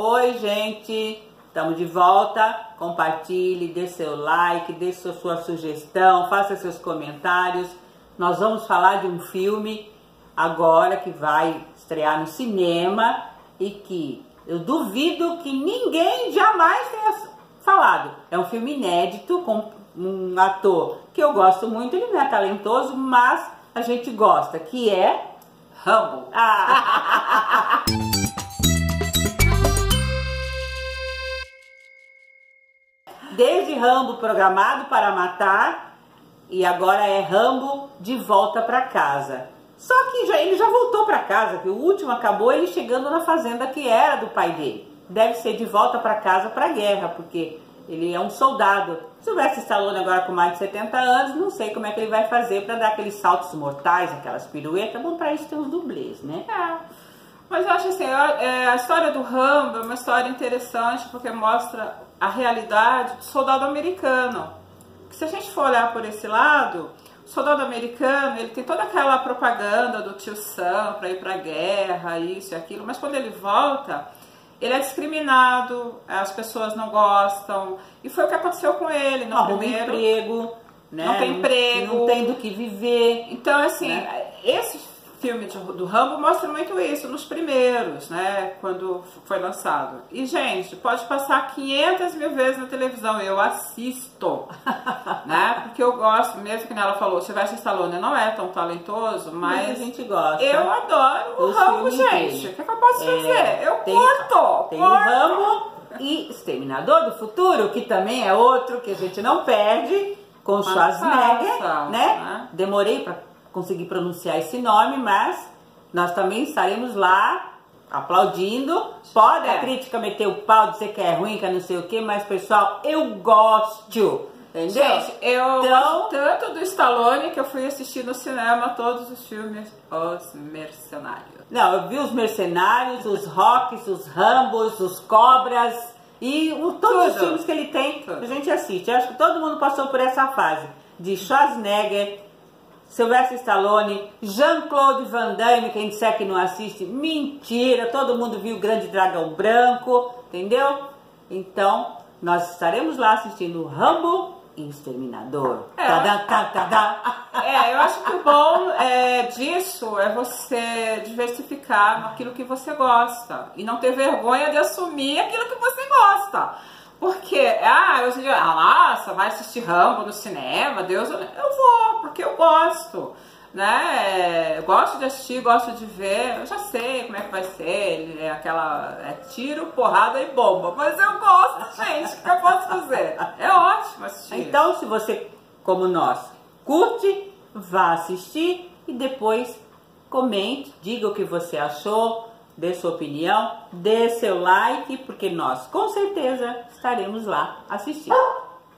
Oi, gente! Estamos de volta. Compartilhe, dê seu like, dê sua, sua sugestão, faça seus comentários. Nós vamos falar de um filme agora que vai estrear no cinema e que eu duvido que ninguém jamais tenha falado. É um filme inédito com um ator que eu gosto muito, ele não é talentoso, mas a gente gosta, que é Rambo. Ah. Desde Rambo programado para matar e agora é Rambo de volta para casa. Só que já, ele já voltou para casa, que o último acabou ele chegando na fazenda que era do pai dele. Deve ser de volta para casa para a guerra, porque ele é um soldado. Se tivesse Stallone agora com mais de 70 anos, não sei como é que ele vai fazer para dar aqueles saltos mortais, aquelas piruetas. Bom, para isso tem os dublês, né? É. Mas eu acho assim, é, a história do Rambo é uma história interessante porque mostra a realidade do soldado americano. Se a gente for olhar por esse lado, o soldado americano, ele tem toda aquela propaganda do tio Sam para ir para a guerra, isso e aquilo, mas quando ele volta, ele é discriminado, as pessoas não gostam. E foi o que aconteceu com ele no Arruma primeiro. emprego, né? Não tem emprego. Não tem do que viver. Então, assim, Né? esse filme de- do Rambo mostra muito isso nos primeiros, né? Quando foi lançado. E, gente, pode passar 500 mil vezes na televisão, eu assisto, né? Porque eu gosto, mesmo que ela falou, Sylvester Stallone não é tão talentoso, Mas, mas a gente gosta. eu adoro o Os Rambo, gente. O que, que eu posso É, fazer? Eu tem- curto! Tem o curto. Rambo e Exterminador do Futuro, que também é outro que a gente não perde, com Schwarzenegger, passa, né? né? Demorei para conseguir pronunciar esse nome, mas nós também estaremos lá aplaudindo. Pode a É. crítica meter o pau, dizer que é ruim, que é não sei o que, mas pessoal, eu gosto. Entendeu? Gente, eu Então- gosto tanto do Stallone que eu fui assistir no cinema todos os filmes Os Mercenários. Não, eu vi os mercenários, os rocks, os rambos, os cobras e o- todos os Tudo. filmes que ele tem, Tudo. a gente assiste. Eu acho que todo mundo passou por essa fase de Schwarzenegger, Sylvester Stallone, Jean-Claude Van Damme, quem disser que não assiste, mentira, todo mundo viu o Grande Dragão Branco, entendeu? Então, nós estaremos lá assistindo Rambo e Exterminador. É. Tadã, tá, tadã. É, eu acho que o bom é, disso é você diversificar naquilo que você gosta e não ter vergonha de assumir aquilo que você gosta. Porque, ah, em dia, ah, nossa, vai assistir Rambo no cinema, Deus, eu vou, porque eu gosto, né? Eu gosto de assistir, gosto de ver, eu já sei como é que vai ser, é aquela, é tiro, porrada e bomba, mas eu gosto, gente, o que eu posso fazer? É ótimo assistir. Então, se você, como nós, curte, vá assistir e depois comente, diga o que você achou, dê sua opinião, dê seu like, porque nós com certeza estaremos lá assistindo.